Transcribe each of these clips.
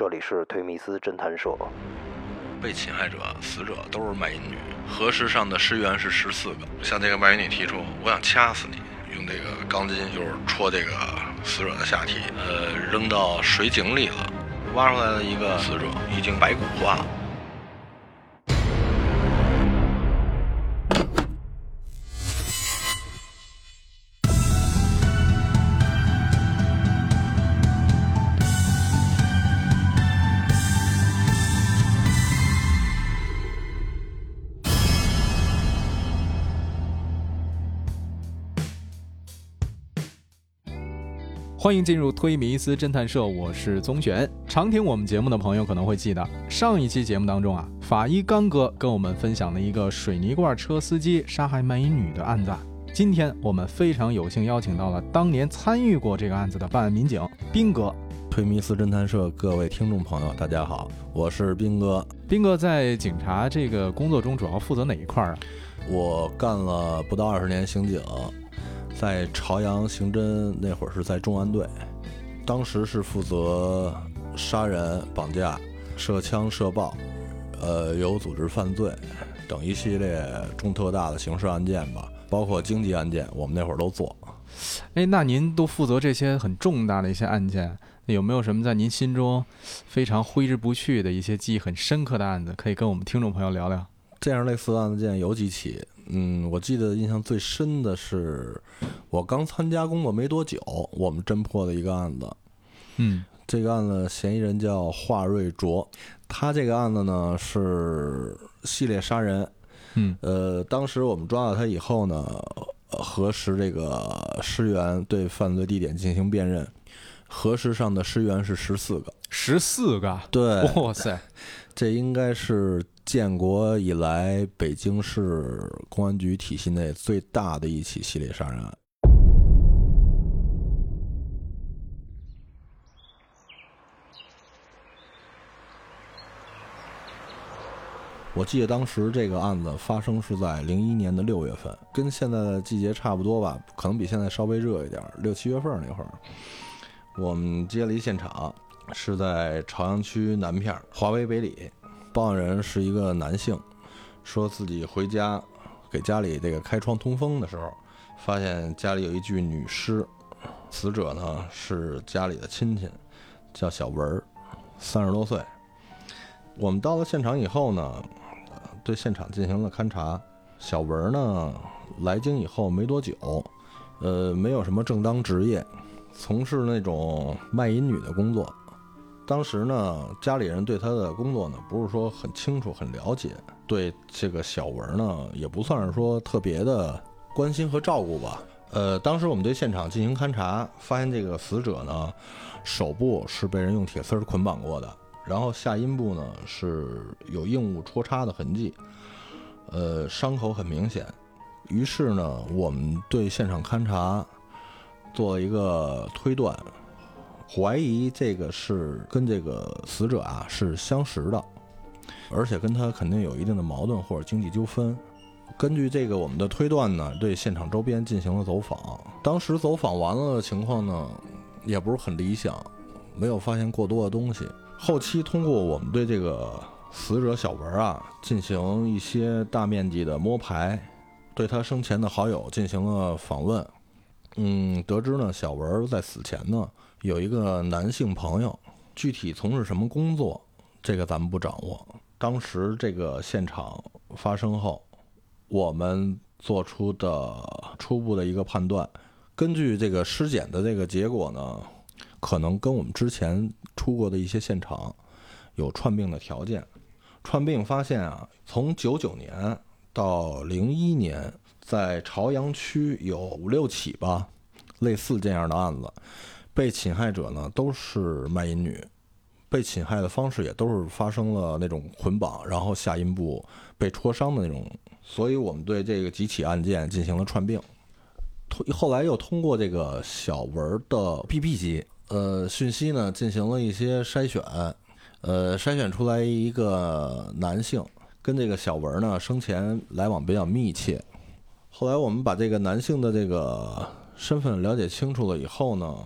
这里是推密斯侦探社。被侵害者、死者都是卖淫女，核实上的尸源是十四个。向这个卖淫女提出，我想掐死你，用这个钢筋就是戳这个死者的下体，呃，扔到水井里了。挖出来的一个死者已经白骨化了。欢迎进入推迷思侦探社，我是宗玄。常听我们节目的朋友可能会记得，上一期节目当中啊，法医刚哥跟我们分享了一个水泥罐车司机杀害卖淫女的案子。今天我们非常有幸邀请到了当年参与过这个案子的办案民警斌哥。推迷思侦探社各位听众朋友，大家好，我是斌哥。斌哥在警察这个工作中主要负责哪一块啊？我干了不到二十年刑警。在朝阳刑侦那会儿是在重案队，当时是负责杀人、绑架、涉枪、涉爆，呃，有组织犯罪等一系列重特大的刑事案件吧，包括经济案件，我们那会儿都做。哎，那您都负责这些很重大的一些案件，有没有什么在您心中非常挥之不去的一些记忆很深刻的案子，可以跟我们听众朋友聊聊？这样类似的案件有几起。嗯，我记得印象最深的是，我刚参加工作没多久，我们侦破的一个案子。嗯，这个案子嫌疑人叫华瑞卓，他这个案子呢是系列杀人。嗯，呃，当时我们抓到他以后呢，核实这个尸源，对犯罪地点进行辨认，核实上的尸源是十四个。十四个？对。哇塞，这应该是。建国以来，北京市公安局体系内最大的一起系列杀人案。我记得当时这个案子发生是在零一年的六月份，跟现在的季节差不多吧，可能比现在稍微热一点，六七月份那会儿，我们接了一现场，是在朝阳区南片华为北里。报案人是一个男性，说自己回家给家里这个开窗通风的时候，发现家里有一具女尸，死者呢是家里的亲戚，叫小文儿，三十多岁。我们到了现场以后呢，对现场进行了勘查。小文呢来京以后没多久，呃，没有什么正当职业，从事那种卖淫女的工作。当时呢，家里人对他的工作呢不是说很清楚、很了解，对这个小文呢也不算是说特别的关心和照顾吧。呃，当时我们对现场进行勘查，发现这个死者呢手部是被人用铁丝捆绑过的，然后下阴部呢是有硬物戳插的痕迹，呃，伤口很明显。于是呢，我们对现场勘查做了一个推断。怀疑这个是跟这个死者啊是相识的，而且跟他肯定有一定的矛盾或者经济纠纷。根据这个我们的推断呢，对现场周边进行了走访。当时走访完了的情况呢，也不是很理想，没有发现过多的东西。后期通过我们对这个死者小文啊进行一些大面积的摸排，对他生前的好友进行了访问，嗯，得知呢小文在死前呢。有一个男性朋友，具体从事什么工作，这个咱们不掌握。当时这个现场发生后，我们做出的初步的一个判断，根据这个尸检的这个结果呢，可能跟我们之前出过的一些现场有串并的条件。串并发现啊，从九九年到零一年，在朝阳区有五六起吧，类似这样的案子。被侵害者呢都是卖淫女，被侵害的方式也都是发生了那种捆绑，然后下阴部被戳伤的那种，所以我们对这个几起案件进行了串并，后来又通过这个小文的 BB 机呃讯息呢进行了一些筛选，呃筛选出来一个男性跟这个小文呢生前来往比较密切，后来我们把这个男性的这个身份了解清楚了以后呢。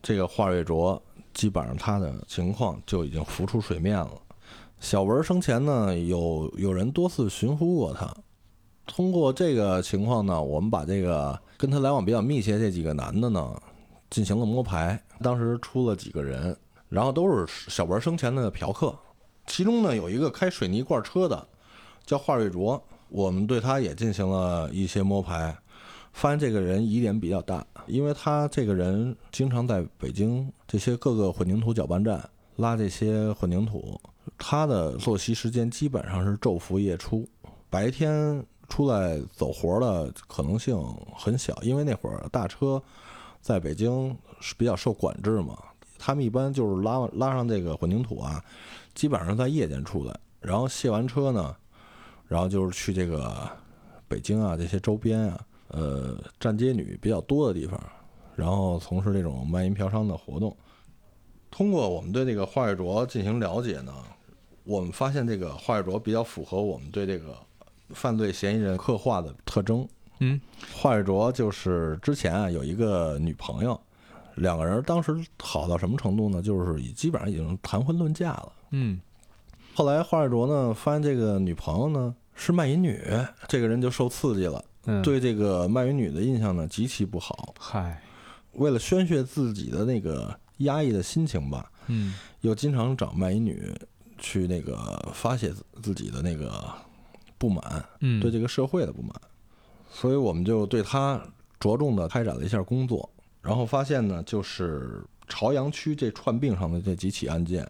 这个华瑞卓基本上他的情况就已经浮出水面了。小文生前呢，有有人多次寻呼过他。通过这个情况呢，我们把这个跟他来往比较密切这几个男的呢，进行了摸排。当时出了几个人，然后都是小文生前的嫖客。其中呢，有一个开水泥罐车的，叫华瑞卓。我们对他也进行了一些摸排，发现这个人疑点比较大，因为他这个人经常在北京这些各个混凝土搅拌站拉这些混凝土。他的作息时间基本上是昼伏夜出，白天。出来走活的可能性很小，因为那会儿大车在北京是比较受管制嘛。他们一般就是拉拉上这个混凝土啊，基本上在夜间出来，然后卸完车呢，然后就是去这个北京啊这些周边啊，呃，站街女比较多的地方，然后从事这种卖淫嫖娼的活动。通过我们对这个华月卓进行了解呢，我们发现这个华月卓比较符合我们对这个。犯罪嫌疑人刻画的特征，嗯，华月卓就是之前啊有一个女朋友，两个人当时好到什么程度呢？就是已基本上已经谈婚论嫁了，嗯。后来华月卓呢发现这个女朋友呢是卖淫女，这个人就受刺激了，对这个卖淫女的印象呢极其不好。嗨，为了宣泄自己的那个压抑的心情吧，嗯，又经常找卖淫女去那个发泄自己的那个。不满，嗯，对这个社会的不满，所以我们就对他着重的开展了一下工作，然后发现呢，就是朝阳区这串病上的这几起案件，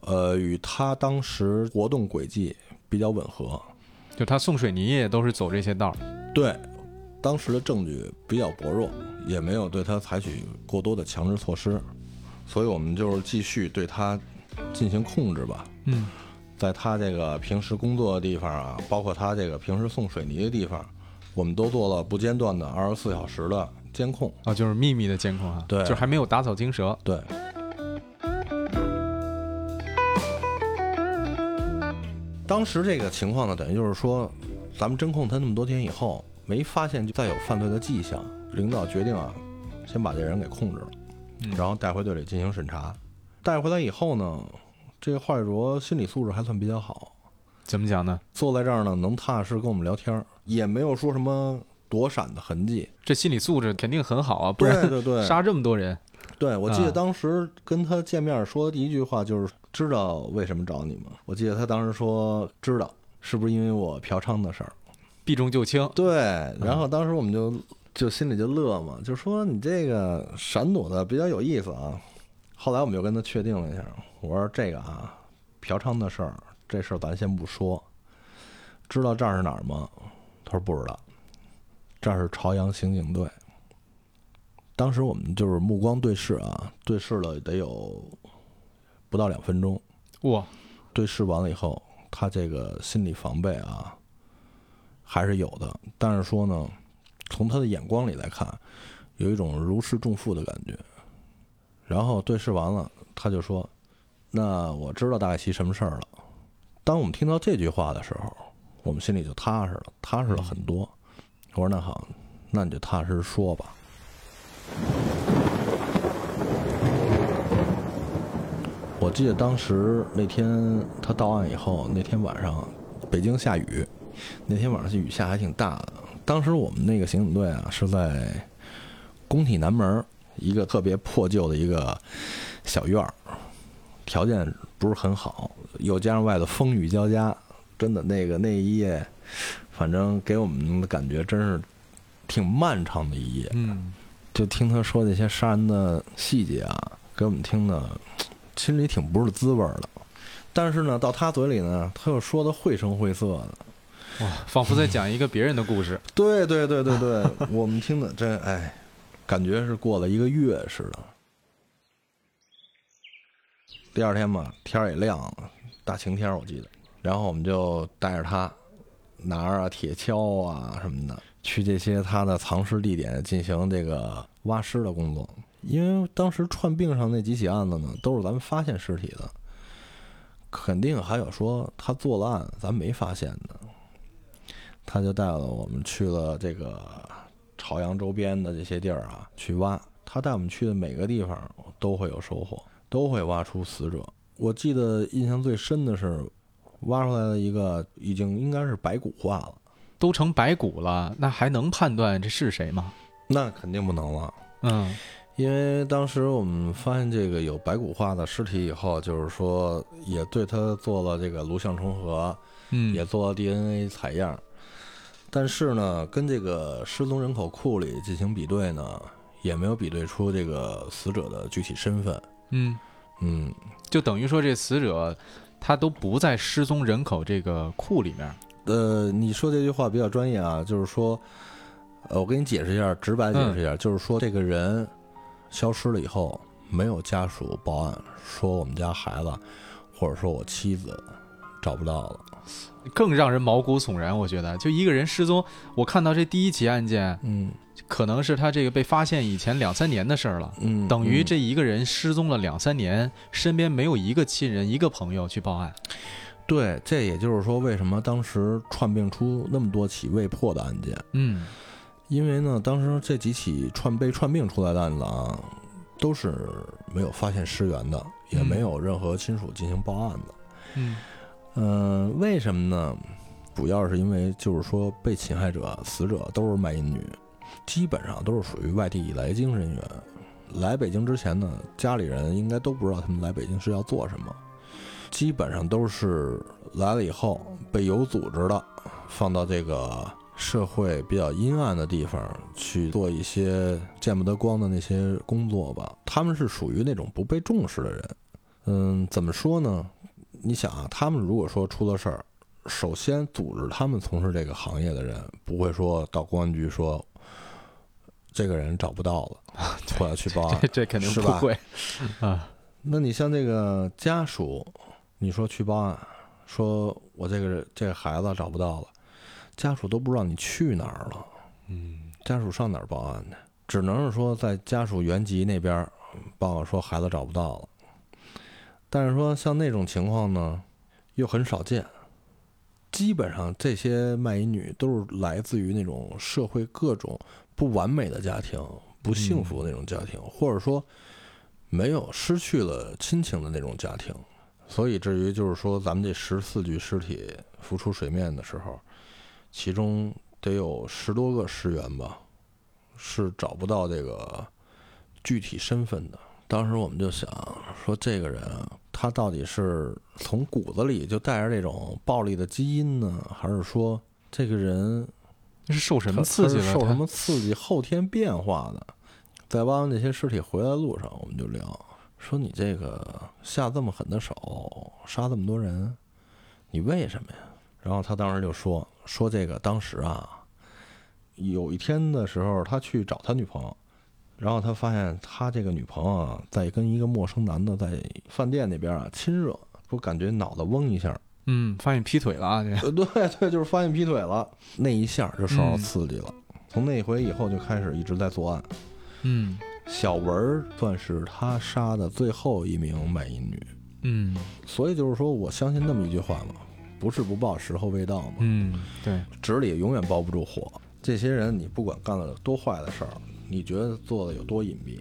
呃，与他当时活动轨迹比较吻合，就他送水泥也都是走这些道儿，对，当时的证据比较薄弱，也没有对他采取过多的强制措施，所以我们就是继续对他进行控制吧，嗯。在他这个平时工作的地方啊，包括他这个平时送水泥的地方，我们都做了不间断的二十四小时的监控啊，就是秘密的监控啊，对，就还没有打草惊蛇。对。当时这个情况呢，等于就是说，咱们侦控他那么多天以后，没发现再有犯罪的迹象，领导决定啊，先把这人给控制了，然后带回队里进行审查。带回来以后呢？这个华玉卓心理素质还算比较好，怎么讲呢？坐在这儿呢，能踏踏实跟我们聊天，也没有说什么躲闪的痕迹。这心理素质肯定很好啊，不然对对杀这么多人。对，我记得当时跟他见面说的第一句话就是：“知道为什么找你吗？”我记得他当时说：“知道，是不是因为我嫖娼的事儿？”避重就轻。对，然后当时我们就就心里就乐嘛，就说你这个闪躲的比较有意思啊。后来我们就跟他确定了一下。我说这个啊，嫖娼的事儿，这事儿咱先不说。知道这儿是哪儿吗？他说不知道。这儿是朝阳刑警队。当时我们就是目光对视啊，对视了得有不到两分钟。哇！对视完了以后，他这个心理防备啊，还是有的。但是说呢，从他的眼光里来看，有一种如释重负的感觉。然后对视完了，他就说。那我知道大概其什么事儿了。当我们听到这句话的时候，我们心里就踏实了，踏实了很多。我说：“那好，那你就踏实说吧。”我记得当时那天他到案以后，那天晚上北京下雨，那天晚上雨下还挺大的。当时我们那个刑警队啊是在工体南门一个特别破旧的一个小院儿。条件不是很好，又加上外头风雨交加，真的那个那一夜，反正给我们的感觉真是挺漫长的一夜。嗯，就听他说那些杀人的细节啊，给我们听的心里挺不是滋味的。但是呢，到他嘴里呢，他又说的绘声绘色的，哇，仿佛在讲一个别人的故事。对对对对对，我们听的这哎，感觉是过了一个月似的。第二天嘛，天儿也亮了，大晴天我记得。然后我们就带着他，拿着铁锹啊什么的，去这些他的藏尸地点进行这个挖尸的工作。因为当时串并上那几起案子呢，都是咱们发现尸体的，肯定还有说他做了案咱没发现的。他就带了我们去了这个朝阳周边的这些地儿啊，去挖。他带我们去的每个地方都会有收获，都会挖出死者。我记得印象最深的是，挖出来的一个已经应该是白骨化了，都成白骨了，那还能判断这是谁吗？那肯定不能了。嗯因为当时我们发现这个有白骨化的尸体以后，就是说也对他做了这个颅相重合，嗯，也做了 DNA 采样，但是呢，跟这个失踪人口库里进行比对呢，也没有比对出这个死者的具体身份。嗯，嗯，就等于说这死者他都不在失踪人口这个库里面。呃，你说这句话比较专业啊，就是说，呃，我给你解释一下，直白解释一下，就是说这个人消失了以后，没有家属报案说我们家孩子，或者说我妻子找不到了。更让人毛骨悚然，我觉得，就一个人失踪，我看到这第一起案件，嗯可能是他这个被发现以前两三年的事儿了，嗯，等于嗯这一个人失踪了两三年，身边没有一个亲人、一个朋友去报案。对，这也就是说，为什么当时串并出那么多起未破的案件？嗯因为呢，当时这几起串被串并出来的案子啊，都是没有发现尸源的，也嗯没有任何亲属进行报案的。嗯嗯、为什么呢？主要是因为就是说，被侵害者、死者都是卖淫女，基本上都是属于外地来京人员。来北京之前呢，家里人应该都不知道他们来北京是要做什么，基本上都是来了以后被有组织的放到这个社会比较阴暗的地方去做一些见不得光的那些工作吧。他们是属于那种不被重视的人。嗯，怎么说呢？你想啊，他们如果说出了事儿，首先组织他们从事这个行业的人不会说到公安局说这个人找不到了，我要去报案这。这肯定是吧不会啊。那你像这个家属，你说去报案，说我这个人这个孩子找不到了，家属都不知道你去哪儿了，嗯家属上哪儿报案去？只能是说在家属原籍那边报告说孩子找不到了，但是说像那种情况呢，又很少见。基本上这些卖淫女都是来自于那种社会各种不完美的家庭、不幸福的那种家庭，或者说没有失去了亲情的那种家庭。所以至于就是说，咱们这十四具尸体浮出水面的时候，其中得有十多个尸源吧，是找不到这个具体身份的。当时我们就想说，这个人啊，他到底是从骨子里就带着这种暴力的基因呢，还是说这个人这是受什么刺激了？受什么刺激后天变化的？在挖完这些尸体回来的路上，我们就聊说：“你这个下这么狠的手，杀这么多人，你为什么呀？”然后他当时就说：“说这个当时啊，有一天的时候，他去找他女朋友，然后他发现他这个女朋友啊，在跟一个陌生男的在饭店那边啊亲热，不感觉脑子嗡一下，嗯，发现劈腿了啊！这呃，对对，就是发现劈腿了，那一下就受到嗯刺激了。从那回以后就开始一直在作案。嗯小文算是他杀的最后一名卖淫女，嗯所以就是说，我相信那么一句话嘛，不是不报，时候未到嘛。嗯，对，纸里永远包不住火。这些人，你不管干了多坏的事儿，你觉得做的有多隐蔽，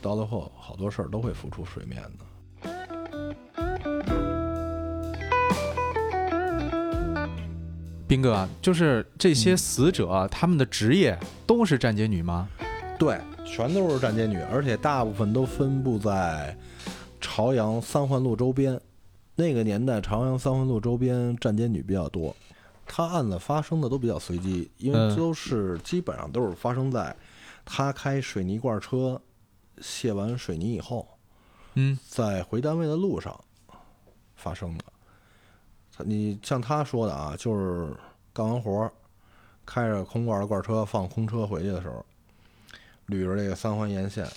到最后好多事儿都会浮出水面的。斌哥啊，就是这些死者啊，他们的职业都是站街女吗？对，全都是站街女，而且大部分都分布在朝阳三环路周边。那个年代，朝阳三环路周边站街女比较多。他案子发生的都比较随机，因嗯为都是基本上都是发生在他开水泥罐车卸完水泥以后，嗯在回单位的路上发生的。他你像他说的啊，就是干完活儿，开着空罐的罐车放空车回去的时候，捋着这个三环沿线，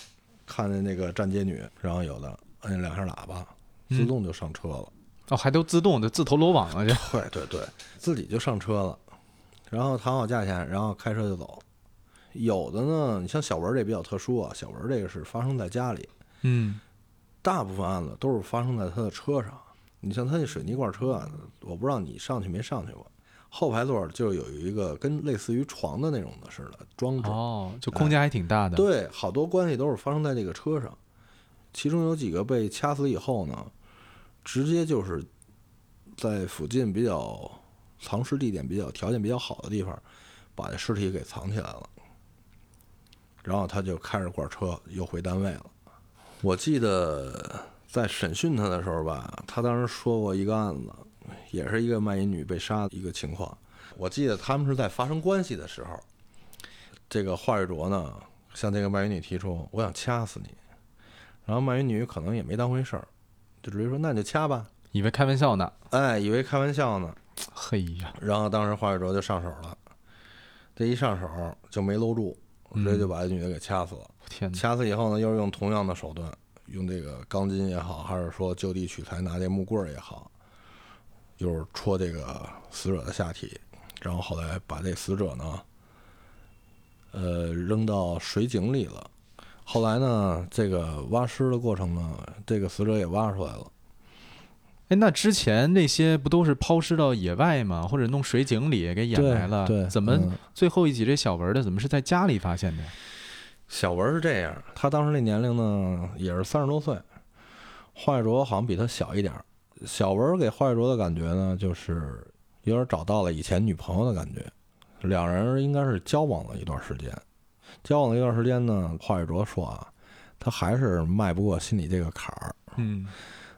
看见那个站街女，然后有的摁两下喇叭，嗯自动就上车了。哦，还都自动的自投罗网了，就对对对，自己就上车了，然后谈好价钱，然后开车就走。有的呢，你像小文这比较特殊啊，小文这个是发生在家里，嗯大部分案子都是发生在他的车上。你像他那水泥罐车啊，我不知道你上去没上去过，后排座就有一个跟类似于床的那种的似的装置。哦，就空间还挺大的。对，好多关系都是发生在这个车上，其中有几个被掐死以后呢，直接就是在附近比较藏尸地点比较条件比较好的地方，把这尸体给藏起来了。然后他就开着罐车又回单位了。我记得在审讯他的时候吧，他当时说过一个案子，也是一个卖淫女被杀的一个情况。我记得他们是在发生关系的时候，这个华瑞卓呢向这个卖淫女提出：“我想掐死你。”然后卖淫女可能也没当回事儿，就直接说：“那你就掐吧。以为开玩笑呢。”哎，以为开玩笑呢。嘿呀，然后当时华瑞卓就上手了，这一上手就没搂住，直接就把这女的给掐死了。天哪！掐死以后呢，又是用同样的手段，用这个钢筋也好，还是说就地取材拿这木棍儿也好，又是戳这个死者的下体，然后后来把这死者呢，呃，扔到水井里了。后来呢，这个挖尸的过程呢，这个死者也挖出来了。哎，那之前那些不都是抛尸到野外吗？或者弄水井里给掩埋了？对，怎么嗯最后一集这小文的怎么是在家里发现的？小文是这样，他当时那年龄呢也是三十多岁，华玉卓好像比他小一点儿。小文给华玉卓的感觉呢，就是有点找到了以前女朋友的感觉，两人应该是交往了一段时间。交往了一段时间呢，华宇卓说啊，他还是迈不过心里这个坎儿，嗯，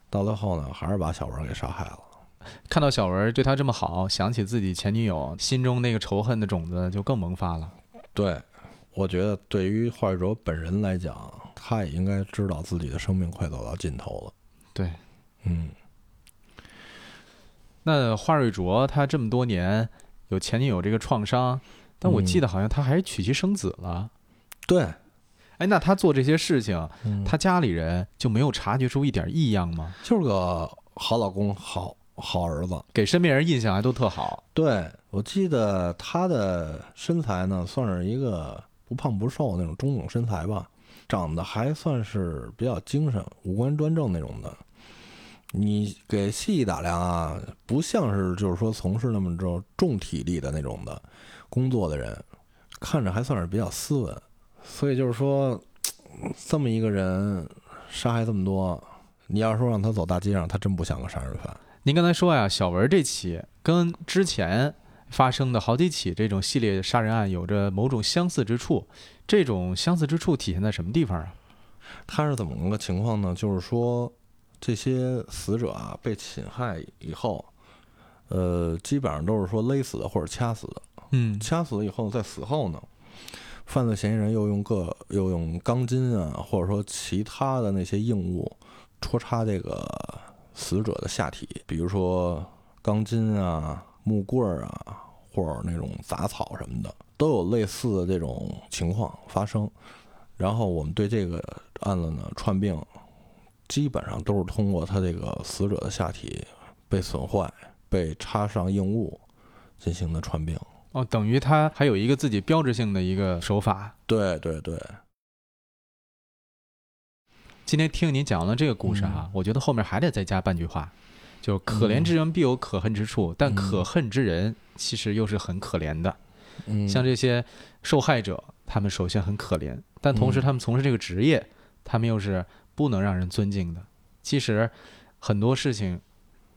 到最后呢，还是把小文给杀害了。看到小文对他这么好，想起自己前女友，心中那个仇恨的种子就更萌发了。对，我觉得对于华宇卓本人来讲，他也应该知道自己的生命快走到尽头了。对，嗯。那华瑞卓他这么多年有前女友这个创伤，但我记得好像他还娶妻生子了。对，哎，那他做这些事情，嗯他家里人就没有察觉出一点异样吗？就是个好老公、好好儿子。给身边人印象还都特好。对我记得他的身材呢，算是一个不胖不瘦那种中等身材吧，长得还算是比较精神，五官端正那种的。你给细一打量啊，不像是就是说从事那么重重体力的那种的工作的人，看着还算是比较斯文。所以就是说，这么一个人杀害这么多，你要说让他走大街上，他真不像个杀人犯。您刚才说呀，小文这起跟之前发生的好几起这种系列杀人案有着某种相似之处，这种相似之处体现在什么地方啊？他是怎么个情况呢？就是说，这些死者啊被侵害以后，呃，基本上都是说勒死的或者掐死的。嗯掐死了以后，在死后呢，犯罪嫌疑人又用各又用钢筋啊，或者说其他的那些硬物戳插这个死者的下体，比如说钢筋啊、木棍儿啊，或者那种杂草什么的，都有类似的这种情况发生。然后我们对这个案子呢串并，基本上都是通过他这个死者的下体被损坏、被插上硬物进行的串并。哦，等于他还有一个自己标志性的一个手法。对对对，今天听您讲了这个故事哈、我觉得后面还得再加半句话，就可怜之人必有可恨之处，但可恨之人其实又是很可怜的。嗯，像这些受害者，他们首先很可怜，但同时嗯他们从事这个职业，他们又是不能让人尊敬的。其实很多事情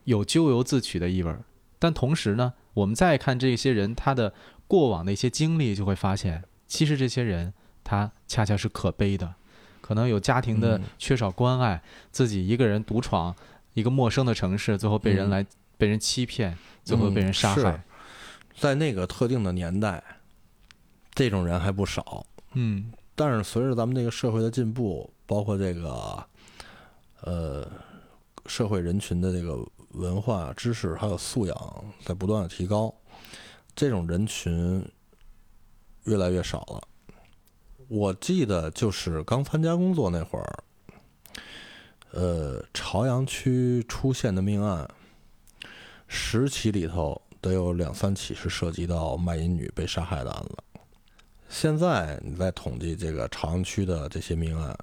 有咎由自取的意味儿，但同时呢，我们再看这些人他的过往的一些经历，就会发现，其实这些人他恰恰是可悲的，可能有家庭的嗯缺少关爱，自己一个人独闯一个陌生的城市，最后被人嗯来、被人欺骗，最后被人杀是害。在那个特定的年代，这种人还不少。嗯但是随着咱们这个社会的进步，包括这个呃社会人群的这个文化知识还有素养在不断的提高，这种人群越来越少了。我记得就是刚参加工作那会儿，呃，朝阳区出现的命案，十起里头得有两三起是涉及到卖淫女被杀害的案子。现在你再统计这个朝阳区的这些命案，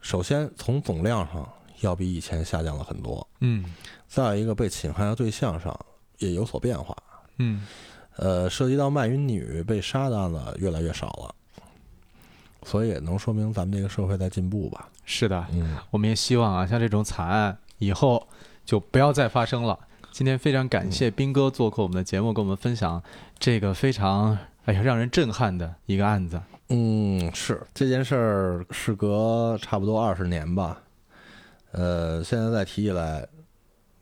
首先从总量上要比以前下降了很多，嗯再有一个被侵害的对象上也有所变化。嗯呃，涉及到卖淫女被杀的案子越来越少了，所以也能说明咱们这个社会在进步吧。是的，嗯，我们也希望啊，像这种惨案以后就不要再发生了。今天非常感谢斌哥做客我们的节目，跟我们分享这个非常哎呀让人震撼的一个案子。嗯，是这件事儿，事隔差不多二十年吧。呃，现在再提起来，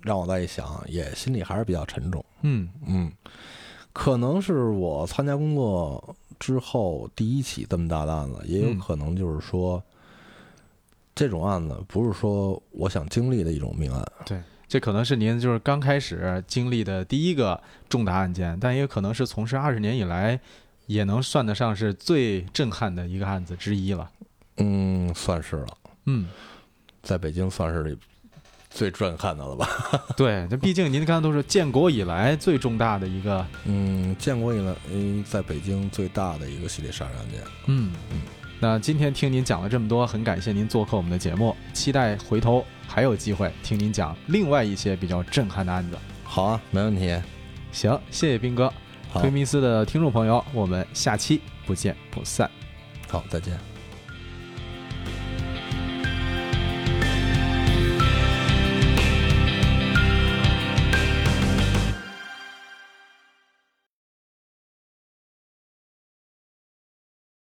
让我再一想，也心里还是比较沉重。嗯嗯，可能是我参加工作之后第一起这么大的案子，也有嗯可能就是说，这种案子不是说我想经历的一种命案。对这可能是您就是刚开始经历的第一个重大案件，但也可能是从事二十年以来，也能算得上是最震撼的一个案子之一了。嗯，算是了，嗯，在北京算是最震撼的了吧？对，这毕竟您刚才都是建国以来最重大的一个，嗯，建国以来，嗯，在北京最大的一个系列杀人案件。嗯嗯。那今天听您讲了这么多，很感谢您做客我们的节目，期待回头还有机会听您讲另外一些比较震撼的案子。好啊，没问题。行，谢谢斌哥。好推，迷思的听众朋友，我们下期不见不散。好，再见。